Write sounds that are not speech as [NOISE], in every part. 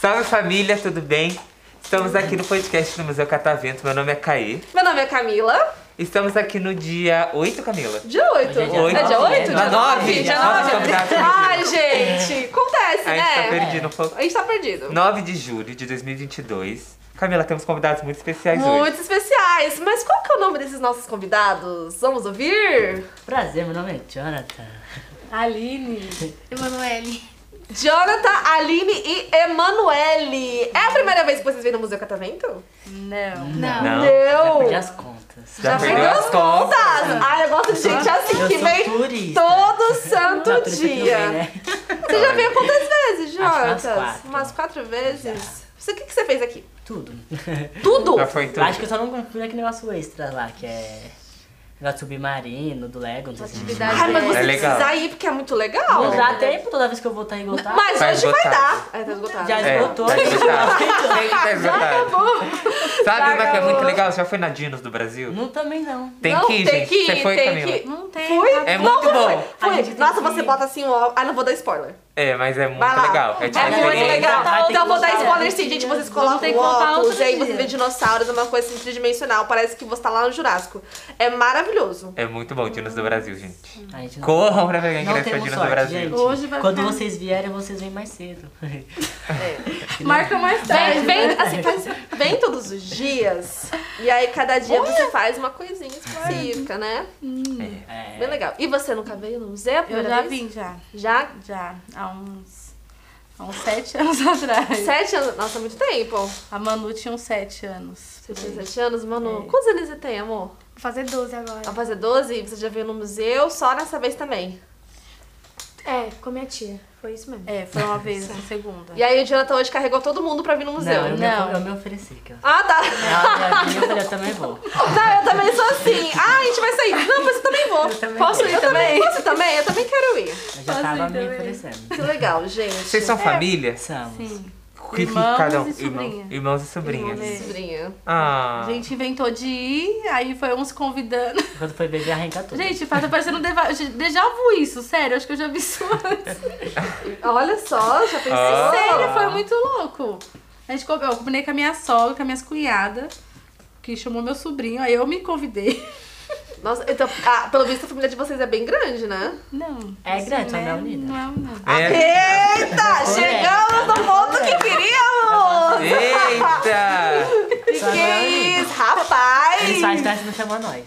Salve família, tudo bem? Estamos aqui no podcast do Museu Catavento. Meu nome é Caê. Meu nome é Camila. Estamos aqui no dia 8, Camila. Dia 8. Hoje é dia Oito. É dia 8? nove, Dia né? 9? Nove. Dia Nossa, 9? convidado perdido. Ai, gente, acontece, A gente tá né? perdido um pouco. A gente tá perdido. 9 de julho de 2022. Camila, temos convidados muito especiais hoje. Muito especiais. Mas qual que é o nome desses nossos convidados? Vamos ouvir? Prazer, meu nome é Jonathan. Aline. [LAUGHS] Emanuele. Jonathan, Aline e Emanuele. É a primeira vez que vocês vêm no Museu Catavento? Não. Não. Já Não. perdi as contas. Já perdeu as contas. Ai, eu gosto de gente assim Eu que vem turista. todo santo Não, dia. vem, né? Você já veio quantas vezes, Acho que umas Jonathan? quatro. Umas quatro vezes? Você, o que, que você fez aqui? Tudo. Tudo? Já foi tudo. Acho que eu só não fui naquele negócio extra lá, que é... Negócio submarino, do Lego, não sei se Atividade Ai, mas você É legal. precisa ir porque é muito legal. Não dá tempo toda vez que eu vou estar esgotado. Mas Tá hoje vai esgotado. dar. É, tá esgotado. Já É, esgotou. tá esgotado. [LAUGHS] Tá esgotado. Sabe uma que é acabou. muito legal? Você já foi na Dinos do Brasil? Não, também não. Tem Não, que ir, tem gente. que ir, Você foi, tem Camila? que ir. Não tem. Fui? É Não, muito não bom. foi. A Fui. gente tem Nossa, que você ir. bota assim, ó. Ah, não vou dar spoiler. É, mas é muito Vai lá. legal. É, tipo É muito experiência. legal. Vai ter Então eu vou dar spoiler sim, gente. Vocês colocam ter que contar óculos outro e aí dia. você vê dinossauros, é uma coisa assim, tridimensional. Parece que você tá lá no Jurássico. É maravilhoso. É muito bom, Dinos do Brasil, gente. A gente não... Corram pra pegar ingresso pra Dinos do sorte, Brasil. gente. Hoje vai Quando ficar- vocês vierem, vocês vêm mais cedo. [LAUGHS] Marca mais tarde. Vem, né? assim, faz, vem todos os dias. E aí cada dia você faz uma coisinha específica, né? É. Bem legal. E você nunca veio no museu? Eu já vez? vim, já. Já? Já. Há uns. Há uns sete [LAUGHS] anos atrás. Sete anos. Nossa, muito tempo. A Manu tinha uns sete anos. Você tinha sete anos, mano. É. Quantos anos você tem, amor? Vou fazer 12 agora. Vai fazer 12 e você já veio no museu só nessa vez também. É, com a minha tia. Foi isso mesmo. É, foi uma [LAUGHS] vez, na segunda. E aí o Jonathan hoje carregou todo mundo pra vir no museu. Não, eu, Não. Me, eu me ofereci. Que eu... Ah, tá. Ela já vinha, eu falei, eu também vou. Não, eu também sou assim. Ah, a gente vai sair. Não, mas eu também vou. Eu também Posso vou. ir também? Posso também? Eu também quero ir. Eu já tava me também. oferecendo. Que legal, gente. Vocês são família? Somos. Sim. Que Irmãos cada um? e. Irmão- irmãos e sobrinhas. Irmãos e- Sobrinha. Ah. A gente inventou de ir, aí foi uns convidando. [LAUGHS] Quando foi beber, arranca tudo. Gente, tá parecendo um déjà vu isso, sério. Acho que eu já vi isso antes. [LAUGHS] Olha só, já pensou? Ah. Sério, foi muito louco. A gente, eu combinei com a minha sogra, com as minhas cunhadas, que chamou meu sobrinho, aí eu me convidei. Nossa, então, ah, pelo visto a família de vocês é bem grande, né? Não. É grande, só né? não é unida. Não é unida. É. Eita, chegamos no ponto que queríamos! Eita! Que que é isso, rapaz? Eles fazem trás e não chamam nós.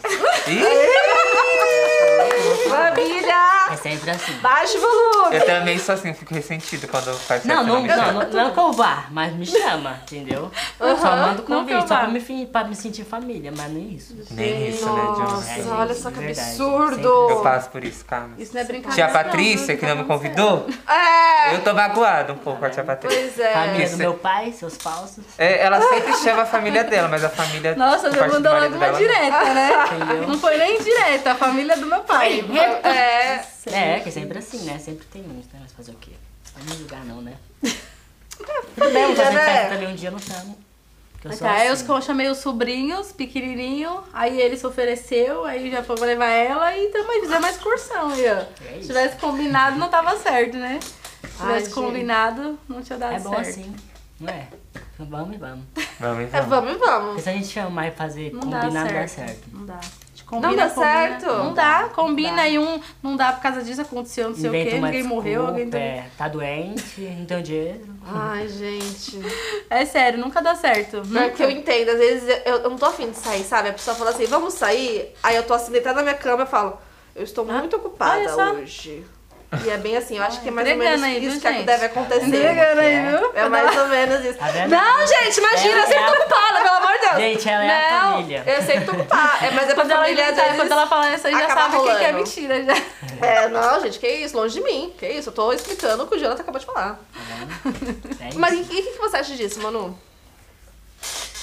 Família! É sempre assim. Baixo volume! Eu também sou assim, eu fico ressentido quando faz Não, não, não, não, não é que eu vá, mas me chama, entendeu? Só mando convite, só pra me, pra me sentir família, mas nem isso. Nem isso, né, Nossa, John? olha só que Verdade. absurdo! Eu passo por isso, calma. Isso não é brincadeira. Tia não, Patrícia, que não me convidou, É! eu tô magoado um pouco com a tia Patrícia. Pois é. Família Isso do é- meu pai, seus falsos, É, ela sempre chama a família dela, mas a família. Nossa, já mandou logo uma direta, né? entendeu? Não foi nem direta, a família do meu pai. É. É, que é sempre assim, né? Sempre tem uns, né? Mas fazer o quê? Não me julgar não, né? [LAUGHS] Tudo bem, né? festa também um dia, eu não chamo. Eu Tá, aí assim. eu chamei os sobrinhos, pequenininho, aí ele se ofereceu, aí já foi pra levar ela e também fizemos uma excursão aí, ó. É Se tivesse combinado, não tava certo, né? Se Ai, tivesse gente. combinado, não tinha dado É bom certo. assim, não é? Vamos e vamos. Vamos, É, vamos. vamos e vamos. Porque se a gente chamar e fazer, Não combinar, dá não certo. dá certo. Não dá. A gente Não combina, dá combina. certo? Não dá, combina dá. e um não dá por causa disso, aconteceu não sei o Inventa quê, uma ninguém morreu, desculpa, alguém deu... é, tá doente, não tem dinheiro. Ai, gente. [LAUGHS] É sério, nunca dá certo. É Nunca. que eu entendo, às vezes eu, eu não tô afim de sair, sabe? A pessoa fala assim, vamos sair, aí eu tô assim, deitada na minha cama e falo, eu estou muito ocupada hoje. E é bem assim, eu acho que é mais ou menos aí, viu, isso que gente? deve acontecer. Entregando aí, viu? É mais ou menos isso. Tá? Não, gente, imagina, Ela eu sempre é tô a- ocupada, pelo Deus. Gente, ela é a não, família. Eu sempre tô ocupada. É, mas é pra Quando ela, família, sabe, vezes... quando ela fala isso, já sabe o que que é rolando. mentira já. É, não, gente, que isso, longe de mim. Que isso, eu tô explicando o que o Jonathan acabou de falar. É [LAUGHS] isso. Mas o que, que você acha disso, Manu?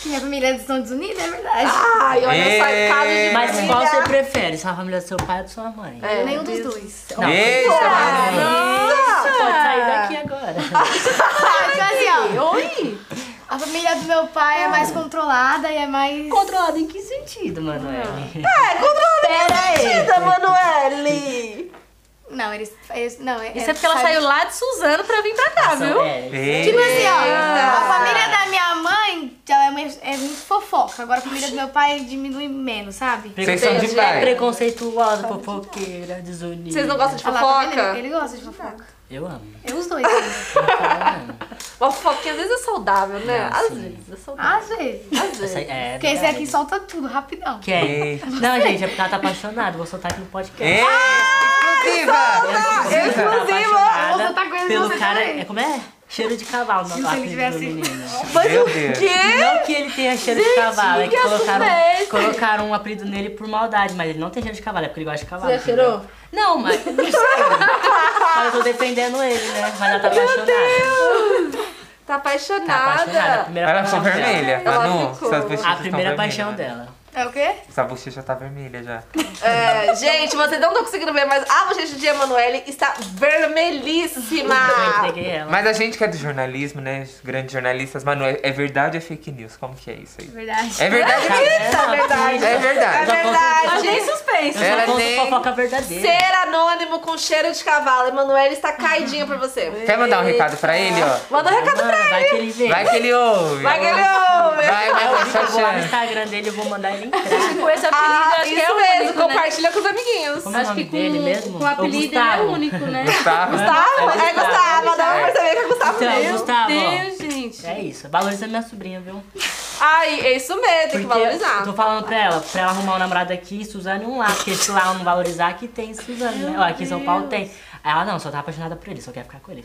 Minha família é dos Estados Unidos, é verdade. Ai, olha só, Ê, caso de Mas família. qual você prefere? Se é a família do seu pai ou da sua mãe? É, Nenhum dos dois. Não, Eita, Ah, Manu. Nossa! Pode sair daqui agora. [LAUGHS] Assim. Oi! A família do meu pai é mais controlada e é mais. Controlado em que sentido, Manoel? É, controle Pera aí. Manoeli. Não, eles. eles não, é, Isso é porque ela sabe- saiu lá de Suzano pra vir pra cá, viu? É. Tipo assim, ó. A família da minha mãe ela é, é muito fofoca. Agora a família do meu pai diminui menos, sabe? Vocês são de pai. Preconceituosa, fofoqueira, desunida. Vocês não gostam de tá fofoca? Ele gosta de fofoca. Eu amo. Eu os dois. falo, [LAUGHS] Uma fofoquinha às vezes é saudável, né? Ah, Às sim. vezes é saudável. Às vezes. Às vezes. é Porque esse aqui solta tudo, rapidão. Quem? Ei. Não, gente, é porque ela tá apaixonada. Vou soltar aqui no podcast. Ei, exclusiva! Exclusiva! Tá Nossa, tá coisa pelo cara. É, como é? Cheiro de cavalo ele apelido tivesse- do menino. Meu Deus. Não que ele tenha cheiro de cavalo, é que que colocaram, colocaram um apelido nele por maldade, mas ele não tem cheiro de cavalo, é porque ele gosta de cavalo. Você já cheirou? Não, mas não sei. [LAUGHS] mas eu tô defendendo ele, né? Mas ela tá apaixonada. Tá apaixonada. Tá apaixonada. A primeira Ela ficou vermelha. Ela Manu, ficou. A primeira paixão né? dela. É o quê? Essa bochecha tá vermelha já. É, gente, vocês não estão conseguindo ver, mas a bochecha de Emanuele está vermelhíssima. Eu. Mas a gente que é do jornalismo, né? Grandes jornalistas, Manu, é é verdade ou é fake news? Como que é isso aí? Verdade. É verdade? É verdade. É verdade. É verdade. Mas nem suspense. Eu Ela nem- fofoca verdadeira. Ser anônimo com cheiro de cavalo. Emanuele está caidinha por você. Quer mandar um recado pra ele, ó? Manda um recado pra vai que ele vê. Vai que ele ouve. Vai que ele ouve. Vai, Eu vai, vou lá no. Instagram dele, eu vou mandar ele [LAUGHS] Com esse apelido, Ah, acho que isso é o mesmo. único, né? Compartilha com os amiguinhos. Como é o Acho nome que com, dele mesmo? com o apelido é único, né? Gustavo. Gustavo? É Gustavo. Dá pra perceber que é Gustavo Então, mesmo. Gustavo. Deus, gente. É isso, valoriza minha sobrinha, viu? Ai, é isso mesmo. Tem que valorizar. eu tô falando pra ela, pra ela arrumar um namorado aqui Suzane um lá. Porque se lá não valorizar, aqui tem Suzane, né? Aqui em São Paulo tem. Aí ela não, só tá apaixonada por ele, só quer ficar com ele.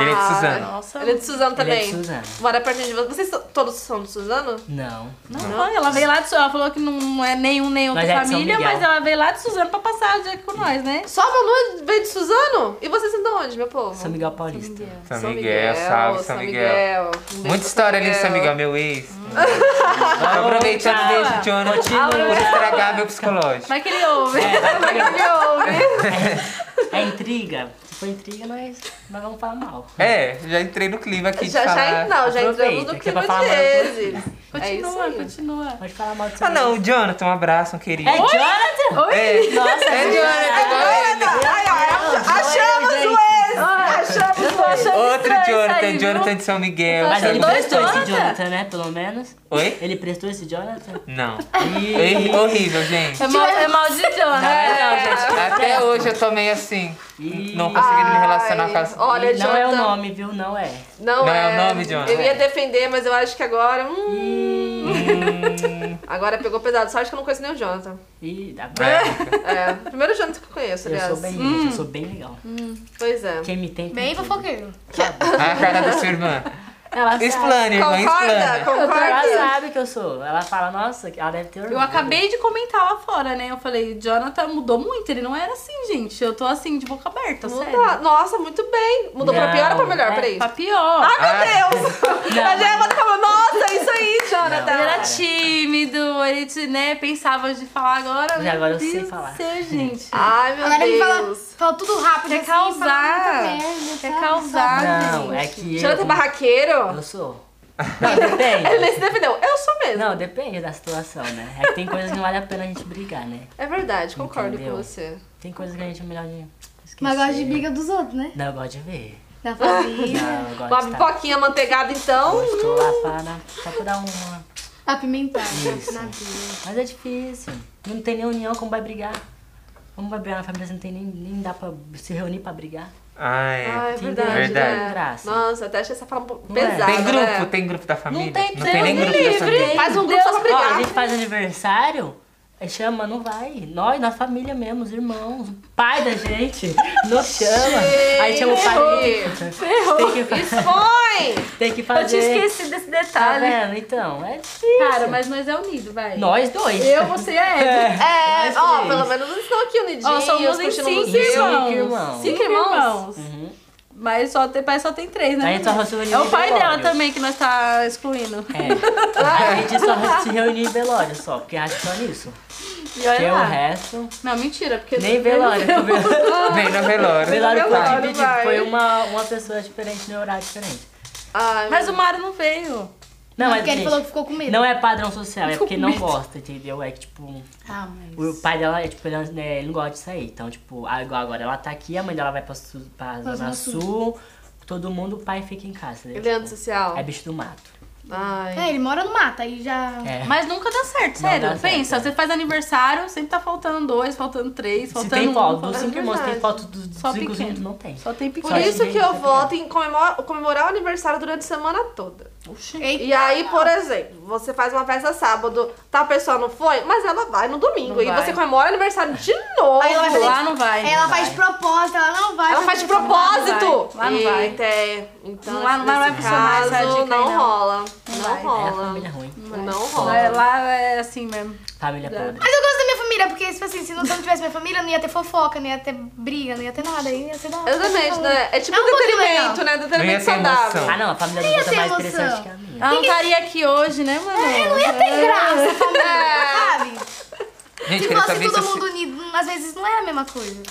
Ele é de Ah, Suzano. Nossa. Ele é de Suzano Ele é também. de Suzano. Mora pertinho de você. Vocês todos são de Suzano? Não. Não, foi, ela veio lá de Suzano. Ela falou que não é nenhum nem outra Mas é de São família, Miguel. mas ela veio lá de Suzano pra passar o dia com nós, né? Só a Manu veio de Suzano? E vocês são de onde, meu povo? São Miguel Paulista. São Miguel, salve São Miguel. Um beijo Muita história ali de São Miguel, meu ex. Tô aproveitando Tchau. desse Jonathan Continua. por estragar meu psicológico. Vai que ele ouve. É, vai que ele- ouve. [LAUGHS] é intriga? For intriga, nós, nós vamos falar mal. É, já entrei no clima aqui de Já, já, falar. não, já entramos no que é pra clima de vezes. É Continua, aí. continua. Pode falar mal de Ah não, o Jonathan, um abraço, um querido. É Jonathan? É, Nossa, é Jonathan, igual ele. Ai, ai, achamos o ex! Achamos o ex! Outro Jonathan, aí? Jonathan de São Miguel. Mas ele Dois prestou esse Jonathan? Jonathan, né? Pelo menos. Oi? Ele prestou esse Jonathan? Não. E... É horrível, gente. É mal, é mal de Jonah. Não é não, gente. Até [LAUGHS] hoje eu tô meio assim, E- não conseguindo me relacionar com as... Olha, não é o Jonathan, nome, viu? Não é. Não, Não é o nome, Jonathan. Eu ia defender, mas eu acho que agora. Hum, Hum, [LAUGHS] agora pegou pesado. Só acho que eu não conheço nem o Jonathan. E dá é. É, o primeiro Jonathan que eu conheço, Eu aliás. sou bem, gente, eu sou bem legal. Pois é. Quem me tem, Bem fofoqueiro. A cara da sua irmã. Ela sabe. Explane, irmã, Concorda? Ela Concorda? sabe que eu sou. Ela fala, nossa, ela deve ter orgulho. Eu acabei de comentar lá fora, né? Eu falei, Jonathan mudou muito. Ele não era assim, gente. Eu tô assim, de boca aberta, Muda- sério. Nossa, muito bem. Mudou pra Não, pior ou pra melhor? é, Peraí. Pra pior. Ai, meu Deus! Não, [LAUGHS] a Gemma falou, nossa, isso aí, Jonathan. Ele era tímido, ele né, pensava de falar agora. Mas agora eu sei Deus falar. céu, gente. Ai, meu Agora ele fala, Deus. Fala tudo rápido. Quer assim, causar. merda, Quer sabe? causar, Não, gente. é que Jonathan eu... barraqueiro? Eu sou. Não, depende. Ele nem se defendeu. Eu sou mesmo. Não, depende da situação, né? É que tem coisas que não vale a pena a gente brigar, né? É verdade, concordo Entendeu? com você. Tem coisas que a gente é melhor de esquecer. Mas gosta de briga dos outros, né? Não, eu gosto de ver. Da família. Não, eu gosto Uma estar... pipoquinha manteigada, então. Eu Estou lá pra, na- só pra dar uma... Apimentar. Isso. Na vida. Mas é difícil. Não tem nem união, como vai brigar? Vai brigar na família não tem nem, nem dá pra se reunir pra brigar? Ah, é. Ah, é verdade. Verdade. né? Graça. Nossa, até achei essa fala é? pesada. Tem grupo, né? tem grupo da família? Não tem, não tem nem Deus grupo da livre. família. Faz um grupo só pra Ó, brigar. a gente faz aniversário, chama, não vai. Nós, na família mesmo, os irmãos, o pai da gente, não chama. Aí chama o pai. Tem que, fa- Expõe! tem que Eu fazer. tinha esquecido desse Tá detalhe. vendo? Então, é difícil. Cara, mas nós é unido, vai. Nós dois. Eu, você e a Eve. É, Nós ó, pelo menos eles estão aqui unidinhos, Ó, somos em cinco música. irmãos. irmãos. Cinco Cinco irmãos? Uhum. Mas só tem, parece só tem três, né? É o pai dela também que nós tá excluindo. É. [LAUGHS] A gente só se reuniu em velório só, porque acha só nisso. E olha Porque o resto. Não, mentira, porque... Nem velório. Vem [LAUGHS] no velório. velório foi velório, dividido. vai. Foi uma, uma pessoa diferente no horário diferente. Ai, Mas meu o Mário não veio. Não, Não, mas porque ele gente, falou que ficou com medo. não é padrão social, é porque não gosta, entendeu? É que, tipo, Ah, mas... o pai dela, é, tipo, ele, né, ele não gosta de sair. Então, tipo, ah, igual agora ela tá aqui, a mãe dela vai pra, pra Zona Zona Sul, todo mundo, o pai fica em casa. Né? Ele é Tipo, antissocial. é bicho do mato. Ai. É, ele mora no mato, aí já. É. Mas nunca dá certo, sério. dá certo, Pensa, é. você faz aniversário, sempre tá faltando dois, faltando três, Se faltando tem um, foto dos cinco irmãos, tem foto dos, cinco juntos, não tem. Só tem Por pequeno. Só isso que eu tá voto em comemorar, comemorar o aniversário durante a semana toda. Eita. E aí, por exemplo, você faz uma festa sábado, tal pessoa não foi, mas ela vai no domingo. Não e vai. você comemora o aniversário de novo. Aí ela vai Lá não vai. Aí ela faz de propósito, ela não vai. Ela faz de propósito. Lá não vai. Eita, é. Então, Lá não vai- não vai funcionar essa caso, dica não não. rola. Não Não, vai. É a rola. família ruim. Não rola. Lá é assim mesmo. Família podre. Mas eu gosto da minha família, porque, tipo assim, se não, se [LAUGHS] não tivesse minha família, não ia ter fofoca, não ia ter briga, não ia ter nada. Aí ia ser da hora. Exatamente, né? É tipo É um pouquinho entretenimento, né? Não Entretenimento ia ter saudável. emoção. Ah, não, a família outros é ter mais emoção. interessante que a minha. Ela não estaria aqui hoje, né, mano? É, não ia ter graça, a família, sabe? Gente, Se queria fosse saber se todo mundo unido, às vezes não é a mesma coisa.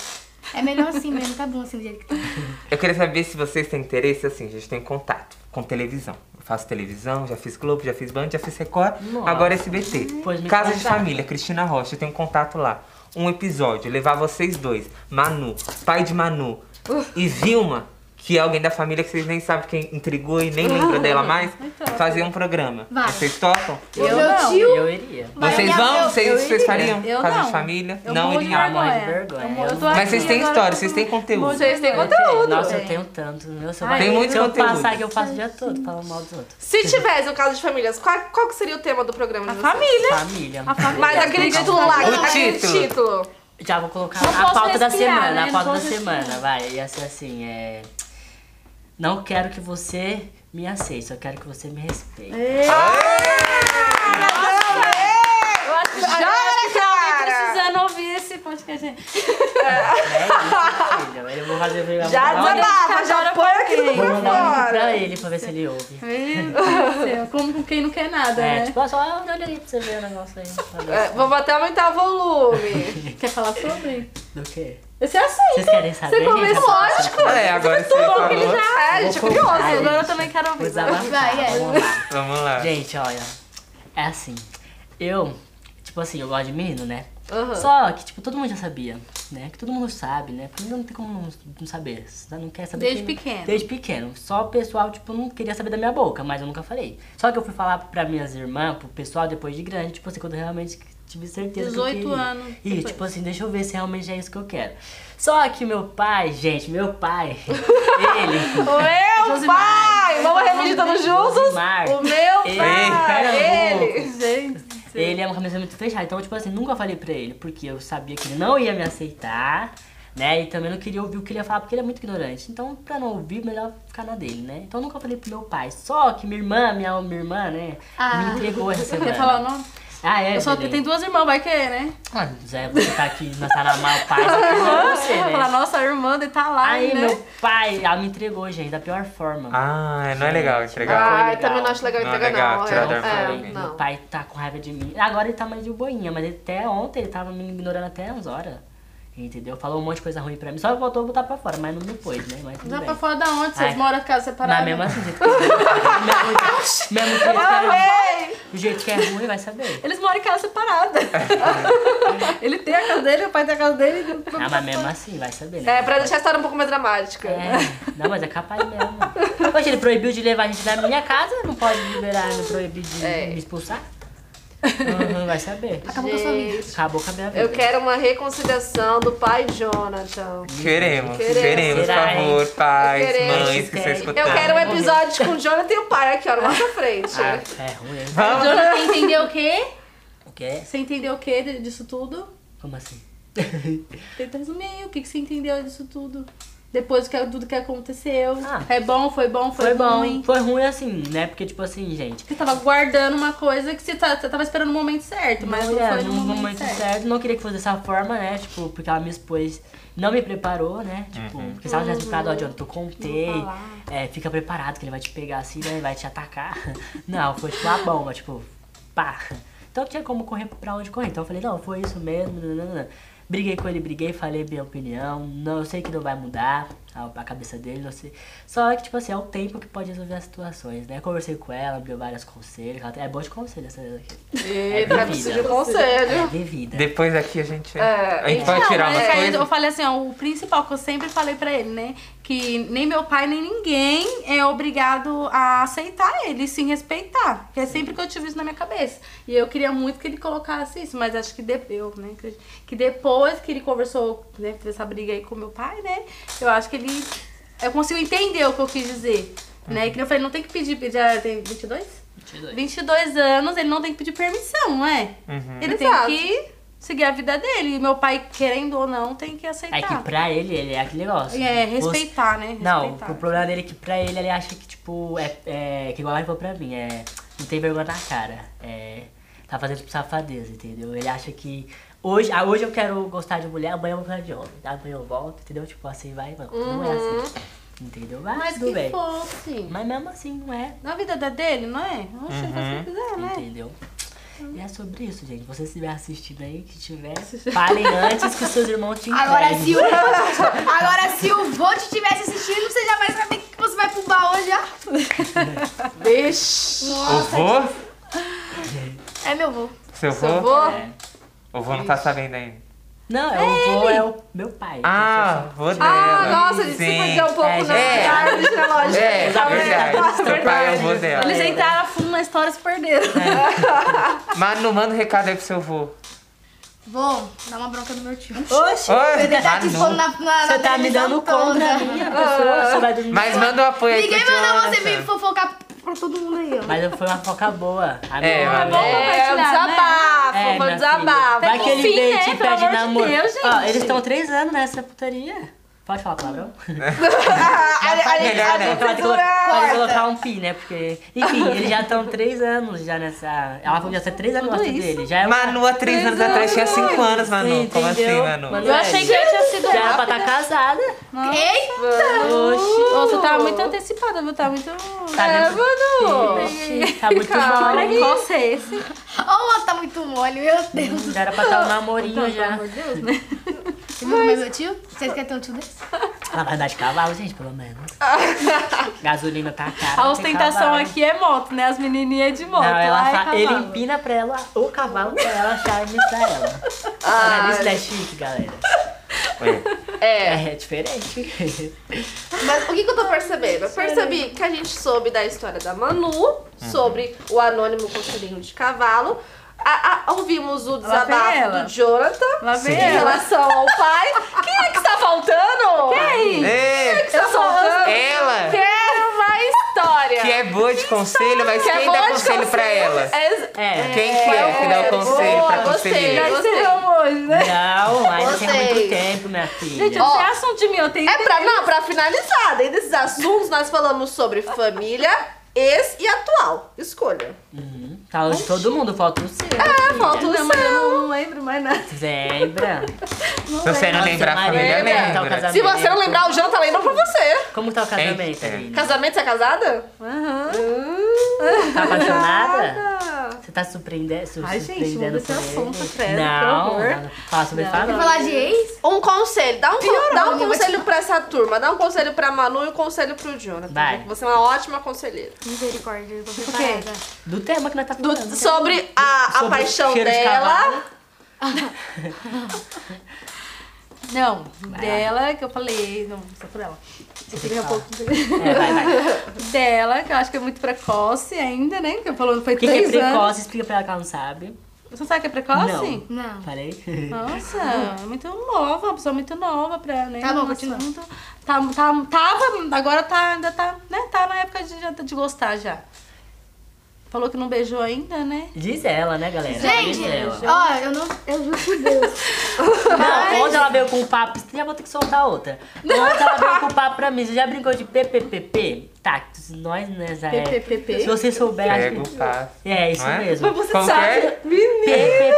É melhor assim mesmo, tá bom assim do jeito que tá. [LAUGHS] Eu queria saber se vocês têm interesse, assim, a gente tem contato com televisão. Faço televisão, já fiz Globo, já fiz Band, já fiz Record, Nossa. agora SBT. Pois me Casa de contata. Família, Cristina Rocha, eu tenho contato lá. Um episódio, levar vocês dois, Manu, pai de Manu, e Vilma, que é alguém da família que vocês nem sabem quem intrigou e nem lembra dela mais, Então. fazer um programa. Vai. Vocês topam? Eu meu não. tio. Eu iria. Vocês vão? eu- vocês, eu vocês iria. fariam? Eu Casa não. de Família? Eu não iriam. Ah, morre de vergonha. Eu Eu eu Mas vocês têm história, eu vocês têm conteúdo. Vocês têm conteúdo. Nossa, eu tenho tanto. Meu, se eu, Tem muito se eu conteúdo. passar aqui, eu faço o dia todo falando mal dos outros. Se tivesse um caso de famílias, qual, qual que seria o tema do programa A de vocês? família. Família. A família. Mas aquele título lá, O aquele título. título. Já vou colocar a pauta da semana. né? A pauta da semana, vai. Ia ser assim, é. Não quero que você me aceite, só quero que você me respeite. Acho que tem alguém era, precisando ouvir esse podcast. É isso, filho. Eu vou fazer pegar Já desabafa, já põe aquilo Vou pra mandar um vídeo pra fora. ele pra ver se ele ouve. Meu Como com quem não quer nada, É, né? tipo, só olha aí pra você ver o negócio aí. É, vamos até aumentar o volume. [LAUGHS] Quer falar sobre? Do quê? Você aceita. Vocês querem saber? Você começou, lógico. É, agora você Bom que ele falou. já é, a gente é Vou curioso. Agora eu também quero Vou ouvir. Vai, é. Vamos lá. Vamos lá. Gente, olha, é assim, eu, tipo assim, eu gosto de menino, né? Aham. Só que, tipo, todo mundo já sabia, né? Que todo mundo sabe, né? Porque não tem como não, não saber. Você não quer saber. Desde pequeno. Desde pequeno. Só o pessoal, tipo, não queria saber da minha boca, mas eu nunca falei. Só que eu fui falar pra minhas irmãs, pro pessoal depois de grande, tipo assim, quando eu realmente tive certeza que eu 18 queria. anos E, depois. tipo assim, deixa eu ver se realmente é isso que eu quero. Só que meu pai, gente, meu pai, [LAUGHS] ele... O meu Josimar. pai! Vamos repetir todos juntos? Josimar. O meu pai! Pernambuco. Ele! Gente. Ele é uma cabeça muito fechada. Então, tipo assim, nunca falei pra ele, porque eu sabia que ele não ia me aceitar, né? E também não queria ouvir o que ele ia falar, porque ele é muito ignorante. Então, pra não ouvir, melhor ficar na dele, né? Então, eu nunca falei pro meu pai. Só que minha irmã, minha, minha irmã, né? Ah. Me entregou essa [LAUGHS] semana. Quer falar o nome? Ah, é? Eu só Belém. tenho duas irmãs, vai querer, né? Ah, Zé, você tá aqui na Saramá, o pai, é você, Vai falar, [LAUGHS] né? nossa, a irmã dele tá lá, Aí, né? meu pai, ela me entregou, gente, da pior forma. Ah, não é legal entregar. Ai, legal. também não acho legal Não é entregar, legal, não. tirar é, da é, família. Meu não. pai tá com raiva de mim. Agora ele tá mais de boinha, mas até ontem ele tava me ignorando até umas horas. Entendeu? Falou um monte de coisa ruim pra mim. Só voltou a botar pra fora, mas não depois, né? Mas tudo Já bem. pra fora da onde? Vocês Ai. moram em casa separada? Mas [LAUGHS] mesmo assim, jeito que mesmo, mesmo que é, do jeito que é ruim, vai saber. Eles moram em casa separada. Ele tem a casa dele, o pai tem a casa dele. Ah, mas mesmo assim, vai saber, né? É, pra deixar a história um pouco mais dramática. É, não, mas é capaz mesmo. Poxa, ele proibiu de levar a gente da minha casa, não pode liberar, não proibir de É. me expulsar? Uhum, vai saber. Acabou com a sua vida. Acabou com a minha vida. eu quero uma reconciliação do pai Jonathan. Queremos, Queremos. queremos, por favor, pais, Queremos. mães que Queremos. escutando. Eu quero um episódio com o Jonathan e o pai aqui, ó, na nossa frente. Ah, é ruim? Vamos. Jonathan entendeu o quê? O quê? Você entendeu o quê disso tudo? Como assim? Tenta resumir o que, que você entendeu disso tudo? Depois de tudo que aconteceu. Ah. É bom, foi bom, foi, Foi bom. ruim. Foi ruim assim, né? Porque, tipo assim, gente. Você tava guardando uma coisa que você, tá, você tava esperando o momento certo, mas não, é, foi no no momento, momento certo. certo. Não queria que fosse dessa forma, né? Tipo, porque ela me expôs. Não me preparou, né? Tipo, porque se ela tivesse preparado, ó, eu contei. É, fica preparado que ele vai te pegar assim, né? Vai te atacar. [LAUGHS] Não, foi tipo a bomba, tipo, pá. Então não tinha como correr pra onde correr. Então eu falei, não, foi isso mesmo. nananana. Briguei com ele, briguei, falei minha opinião. Não, eu sei que não vai mudar. A, a cabeça dele, não sei. Só que, tipo assim, é o tempo que pode resolver as situações, né? Conversei com ela, me deu vários conselhos. ela É boa de conselho essa daqui. Eita, É preciso de conselho. É bebida. Depois aqui a gente. É, a gente pode Não, tirar mas umas coisas. eu falei assim, ó, o principal que eu sempre falei pra ele, né? Que nem meu pai, nem ninguém é obrigado a aceitar ele, sim respeitar. Que é sempre que eu tive isso na minha cabeça. E eu queria muito que ele colocasse isso, mas acho que deu, né? Que, que depois que ele conversou, né, teve essa briga aí com meu pai, né? Eu acho que ele. Eu consigo entender o que eu quis dizer. Né? E que eu falei, não tem que pedir, já tem 22? 22. 22 anos, ele não tem que pedir permissão, não é? Uhum. Ele Exato. tem que seguir a vida dele. E meu pai, querendo ou não, tem que aceitar. É que pra ele, ele é aquele negócio. É, respeitar, né? Não, Respeitar. o problema dele é que pra ele, ele acha que, tipo, é, é que igual ele falou pra mim, é, não tem vergonha na cara, é, tá fazendo tipo safadeza, entendeu? Ele acha que, hoje, ah, hoje eu quero gostar de mulher, amanhã eu vou gostar de homem, amanhã eu volto, entendeu? Tipo, assim vai, mano, não é assim, entendeu? Mas, Mas tudo que bem. fosse. Mas mesmo assim, não é, Na vida da dele, não é? Oxe, Uhum. faz o que quiser, né? entendeu? E é sobre isso, gente. Você estiver assistindo aí, que tiver, falem antes que os seus irmãos te Agora, se o, [LAUGHS] agora, se o vô te tivesse assistindo, você já vai saber que você vai pro baú já. Vixe. O vô? É meu vô. Seu Seu vô? vô? É. O vô não tá sabendo ainda. Não, é o vô, é o meu pai. Ah, vô dela. Ah, nossa, a gente se perdeu um pouco É, na é. árvore genealógica. É, Tá verdade. Seu pai é o vô dela. Eles entraram a fundo na história e se perderam. Manu, manda um recado aí pro seu vô. Vô, dá uma bronca no meu tio. Oxe! Oi, Ele tá aqui Manu. na, na, Você na tá me dando minha pessoa, dormir. Mas manda um apoio aí pro Ninguém mandou você vir fofocar pra todo mundo aí, ó. Mas foi uma foca boa. A É, minha- mas- bom É, um né? desabafo, É, um desabafo. Vai que ele veio e né? te pede amor de namoro. Deus, gente. Ó, eles estão três anos nessa putaria. Pode falar palavrão? [LAUGHS] [LAUGHS] A, Melhor não. Ela vai colocar um pi, né? Porque. Enfim, eles já estão três anos já nessa. Ela falou que já tá três anos isso? dele. Já é Manu, há três anos atrás tinha cinco anos, Manu. Como assim? Manu? Manu, Eu achei que eu tinha sido Já era pra estar rápida. casada. Eita! Oxi. Você tá muito antecipada, viu? Tá muito... Tá É, Manu. Tá muito. Precoce é esse? Ô, tá muito mole, meu Deus. Já era pra estar um namorinho Pelo já. amor de Deus, né? Você como é meu tio? Vocês querem ter um tio desse? Ela vai andar de cavalo, gente, pelo menos. [LAUGHS] Gasolina tá cara. A ostentação aqui é moto, né? As menininhas de moto. Não, ela é ele empina pra ela o cavalo pra ela achar e pra ela. [LAUGHS] Ah, Olha, isso é chique, galera. É. É, É diferente. [LAUGHS] mas o que, que eu tô percebendo? Eu percebi que a gente soube da história da Manu, sobre o anônimo conselhinho de cavalo. A- a- ouvimos o desabafo do Jonathan Lá vem em ela. relação ao pai. Quem é que está faltando? Quem? Ei, Está faltando? ela, Quero uma história. que é boa de conselho, mas Que é quem boa dá conselho pra ela? É, É. Quem que é que dá o conselho boa, pra gostei, conselheira? gostei. Hoje, né? Não, ainda tem muito tempo, minha Gente, filha. não Ó. tem assunto de mim, eu tenho É pra, não, pra finalizar, dentro desses assuntos, nós falamos sobre família, ex e atual. Escolha. Uhum. Tá hoje todo mundo, falta o seu. É, falta o Não, mas eu seu. não lembro mais nada. Lembra? [LAUGHS] Se você não lembrar a família, lembra? Tá o lembra. casamento. Se você não lembrar, o João tá lembrando pra você. Como tá o casamento. Aline? Casamento, você é casada? Aham. Tá apaixonada? Tá surpreendendo, su Ai, gente, surpreendendo muda esse assunto, credo, que Não, horror. não, fala sobre Não. Fala. falar de ex? Um conselho, dá um, con- dá um Piorou, conselho pra essa turma, dá um conselho pra Manu e um conselho pro Jonathan. Vai. Você é uma ótima conselheira. Misericórdia, eu tô preparada. Do tema que nós tá Do- falando. sobre a, a Sobre paixão de dela. cavalo. [LAUGHS] Não, Vai dela, que eu falei, não, só por ela. Eu queria um pouco É, vai, vai. [LAUGHS] dela, que eu acho que é muito precoce ainda, né? Que eu falou, foi O que, que é três anos. precoce? Explica pra ela que ela não sabe. Você sabe que é precoce? Não. Falei? Nossa, é [LAUGHS] muito nova, uma pessoa muito nova pra, né? Tá bom, continua. Tá, tá, tava, agora tá, ainda tá, né? Tá na época de, de, de gostar já. Falou que não beijou ainda, né? Diz ela, né, galera? Gente, Diz ela. ó, eu não. Eu juro por Deus. [LAUGHS] Não, ontem ela veio com um papo, já vou ter que soltar outra. Ontem ela veio com um papo pra mim, você já brincou de PPPP? Tá, nós nessa época. PPPP? Se você souber... Pega o passo. É, isso é? mesmo. Mas você sabe. é?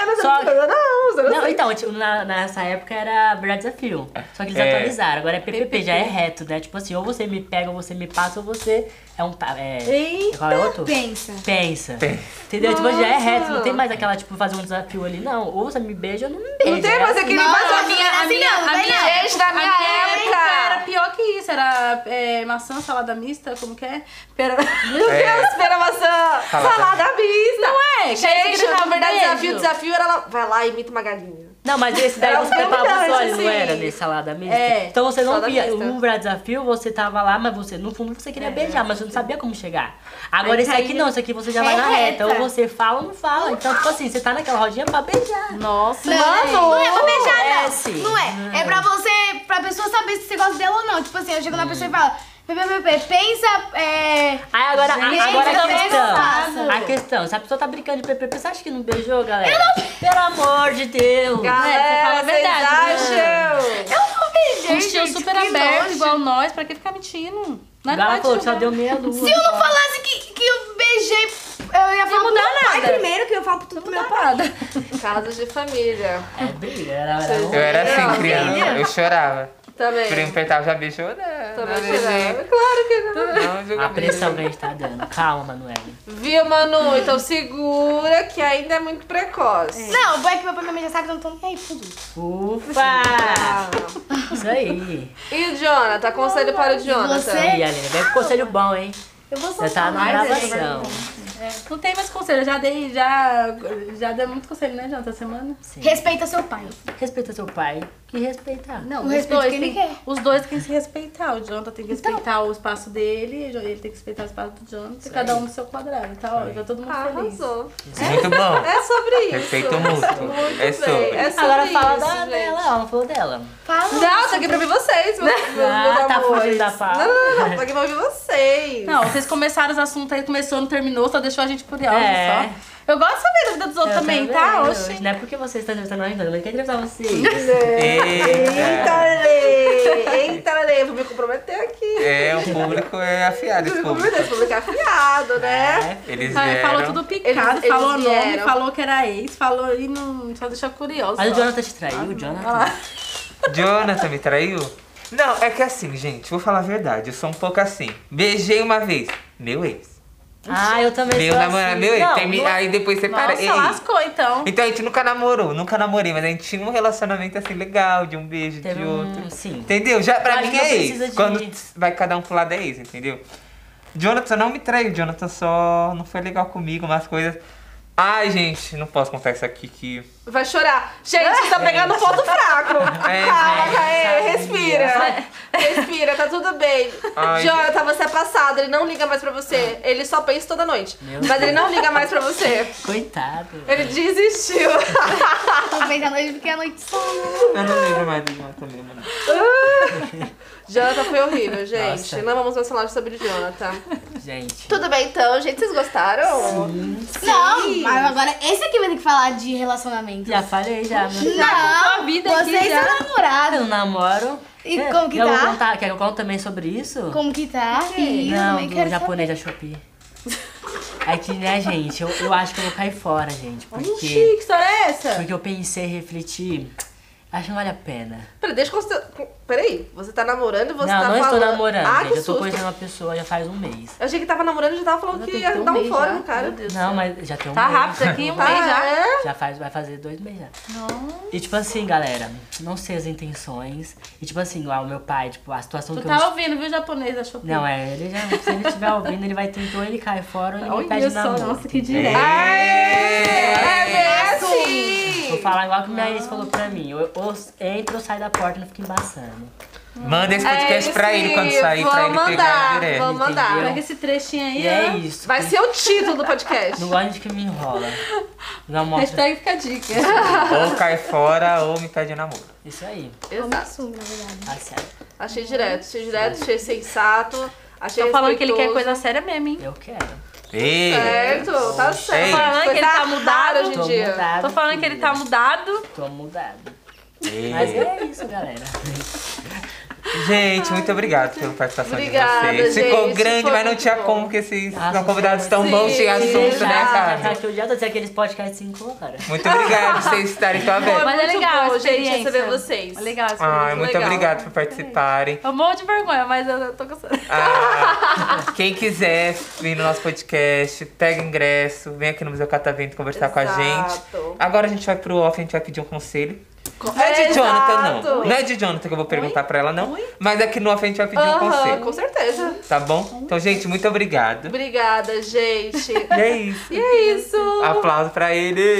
Eu não Só- sei não, não Não, então, tipo, na- nessa época era Verdade Desafio. Só que eles É. atualizaram. Agora é PPP, já é reto, né? Tipo assim, ou você me pega, ou você me passa, ou você é um... É, Eita. qual é outro? Pensa. Pensa. Pensa. Entendeu? Tipo, já é Nossa. reto. Não tem mais aquela, tipo, fazer um desafio ali. Não, ou você me beija ou não me beija. Não tem mais aquele Não, mais a minha, a minha, a vai minha- não. Gente, na minha A minha época. era pior que isso, era é, maçã, salada mista, como que é? Pera... Meu É. Deus, pera maçã! Salada. Salada mista! Não é? Você Gente, na verdade, desafio, desafio era lá. Vai lá e imita uma galinha. Não, mas esse daí você preparava humilhante, olhos, não assim. era nesse salada mista? É, então você não via o Verdade Desafio, você tava lá, mas você, no fundo, você queria beijar, mas você não sabia como chegar. Agora esse aqui não, esse aqui você já É vai na reta. Ou você fala ou não fala. Então, tipo assim, você tá naquela rodinha pra beijar. Nossa, Não, mano. não é pra beijar, É, não. Não é. É pra você, pra pessoa saber se você gosta dela ou não. Tipo assim, eu chego na pessoa e falo, PPP, pensa, é... Aí agora, a- Gente, agora a questão. A questão, se a pessoa tá brincando de PPP, você acha que não beijou, galera? Eu não... Pelo amor de Deus. Galera, fala a verdade, acham? Eu não beijei, Um estilo gente, super que aberto, nojo. igual nós, pra que ficar mentindo? Não é falou que só deu meia lua. Se eu não falasse que, que eu beijei, eu ia falar pro mudar pai nada. primeiro, que eu falo tudo pro meu pai. Nada. Casos de família. É briga, era, era um- Eu era Não, assim, criança. Eu chorava. Também. Primo apertava, já beijou, né? Também Não beijei. chorava. Claro que não. Não, A pressão que a gente tá dando. Calma, Manuela. Viu, Manu? Então segura que ainda é muito precoce. Não, o bom é que meu pai e minha mãe já sabem que eu não tô nem aí tudo. Ufa! Isso aí. E o Jonathan? Conselho para o Jonathan. Você? E Aline, vem com conselho bom, hein? Eu vou Já tá na mais gravação. Não tem mais conselho, eu já dei, já, já dei muito conselho, né, Jonathan, essa semana? Sim. Respeita seu pai. Respeita seu pai, que respeitar. Não, O os respeito dois, que ele tem, quer. os dois têm que se respeitar. O Jonathan tem que Então. respeitar o espaço dele, ele tem que respeitar o espaço do Jonathan, cada um no seu quadrado, tá? Ó, já todo mundo feliz. Arrasou. Muito bom. É sobre isso. Respeito mútuo. Muito É bem. sobre. É sobre Agora fala isso, da, gente. dela, ela não falou dela. Fala. Não, tô aqui pra ouvir vocês, meus, meus, meus Ah, tá amores. fugindo da fala. Não, não, não, tô aqui pra ouvir vocês. Não, vocês começaram os assuntos aí, começou, não terminou, só deixou a gente curiosa É. só. Eu gosto de saber da vida dos outros Eu também, tá? Oxi. Não é porque vocês estão entrevistando a gente, mas eu quero entrevistar vocês. Eita, Eita. Lê! Eita, Lê! Vou me comprometer aqui. É, o público é afiado, esse me público. comprometer, esse público é afiado, né? É, Eles Ah, vieram. falou tudo picado, Eles- falou eles nome, falou que era ex, falou e não, só deixou curioso. Mas o. Jonathan te traiu, o Jonathan. Jonathan me traiu? Não, é que assim, gente, vou falar a verdade. Eu sou um pouco assim. Beijei uma vez. Meu ex. Ah, eu também Meu sou namorado, assim. meu ex. Não, Termi- não- Aí depois separa. Nossa, Ei. lascou então. Então a gente nunca namorou, nunca namorei, mas a gente tinha um relacionamento assim legal, de um beijo, Teve de um- outro. sim. Entendeu? Já pra mim é ex. de- Quando vai cada um pro lado é ex, entendeu? Jonathan não me traiu, Jonathan só não foi legal comigo, umas coisas. Ai, gente, não posso contar isso aqui que. Vai chorar. Gente, você tá pegando um ponto fraco. [LAUGHS] É, Calma, gente, é, respira. Respira, tá tudo bem. Ai. Jonathan, você é passado, ele não liga mais pra você. Ele só pensa toda noite. Mas ele não liga mais pra você. Coitado. Ele desistiu. Tô bem da noite porque é noite só. Eu não lembro mais do Jonathan mesmo, não. Jonathan foi horrível, gente. Nossa. Não vamos mais falar sobre Jonathan. Gente. Tudo bem então, gente? Vocês gostaram? Não, mas agora esse aqui vai ter que falar de relacionamento. Já falei, já. Meu... Não, vida aqui você e já. seu Eu namorado. não namoro. E É, como que eu vou tá? contar, quer que eu conte também sobre isso? Como que tá? E eu Não, também do japonês da Shopee. [LAUGHS] É que, né, gente, eu, eu acho que eu vou cair fora, gente. Oxi, Porque, que história é essa? porque eu pensei, refleti, acho que não vale a pena. Peraí, deixa eu... consider- Peraí, você tá namorando e você não, tá não falando... estou namorando, Ah, gente. que Eu tô susto. conhecendo uma pessoa já faz um mês. Eu achei que tava namorando e já tava falando Já que ia que um dar um fora já. no cara. Meu Deus Não, céu. mas já tem um Tá mês. rápido aqui, um Ah, mês já. é? Já faz, vai fazer dois meses já. Não. E tipo assim, galera, não sei as intenções. E tipo assim, igual o meu pai, tipo, a situação Tu que eu tá ouvindo, viu, japonês da Shopee? Não, é, ele já, se ele estiver ouvindo, ele vai tentar, ou ele cai fora, ou ele me Olha pede só, namoro. nossa, que direto. É mesmo! Vou falar igual que minha ex falou pra mim. Eu, ou entro ou saio da porta e não fico embaçando. Manda esse podcast É pra isso, ele quando sair, pra vamos ele pegar mandar, direto. Vamos mandar. Pega esse trechinho aí, E é ó. isso. Vai ser o título do podcast. Não gosto de que me enrola. Não mostra. Hashtag fica a dica. Ou cai fora ou me pede namoro. Isso aí. Eu me assumo, na verdade. Tá certo. Achei direto, achei direto, achei sensato. Achei Tô falando que ele quer coisa séria mesmo, hein? Eu quero. Ei! Certo, tá certo. Ei. Tô falando que ele tá mudado. hoje em Tô dia. mudado. Tô falando que ele tá mudado. Tô mudado. Ei. Mas é isso, galera. Gente, muito obrigado pela participação Obrigada, de vocês. Ficou gente, grande, foi mas não muito tinha bom. como, porque esses Nossa, são convidados tão sim, bons, tinha assunto, né, exato. cara? Aqui eu já tô dizendo aqueles podcasts 5 horas. Muito obrigado por vocês estarem tão [LAUGHS] Foi abertos. Mas é muito legal bom, gente, receber vocês. É legal. Ai, muito legal. obrigado por participarem. Eu morro de vergonha, mas eu tô gostando. Ah, [LAUGHS] quem quiser vir no nosso podcast, pega ingresso, vem aqui no Museu Catavento conversar com a gente. Exato. Agora a gente vai pro off, a gente vai pedir um conselho. Não é de Exato. Jonathan, não. Não é de Jonathan que eu vou perguntar pra ela, não. Mas aqui no a gente vai pedir um Aham, conselho. com certeza. Tá bom? Então, gente, muito obrigado. Obrigada, gente. [LAUGHS] E é isso. E é isso. Aplauso pra ele.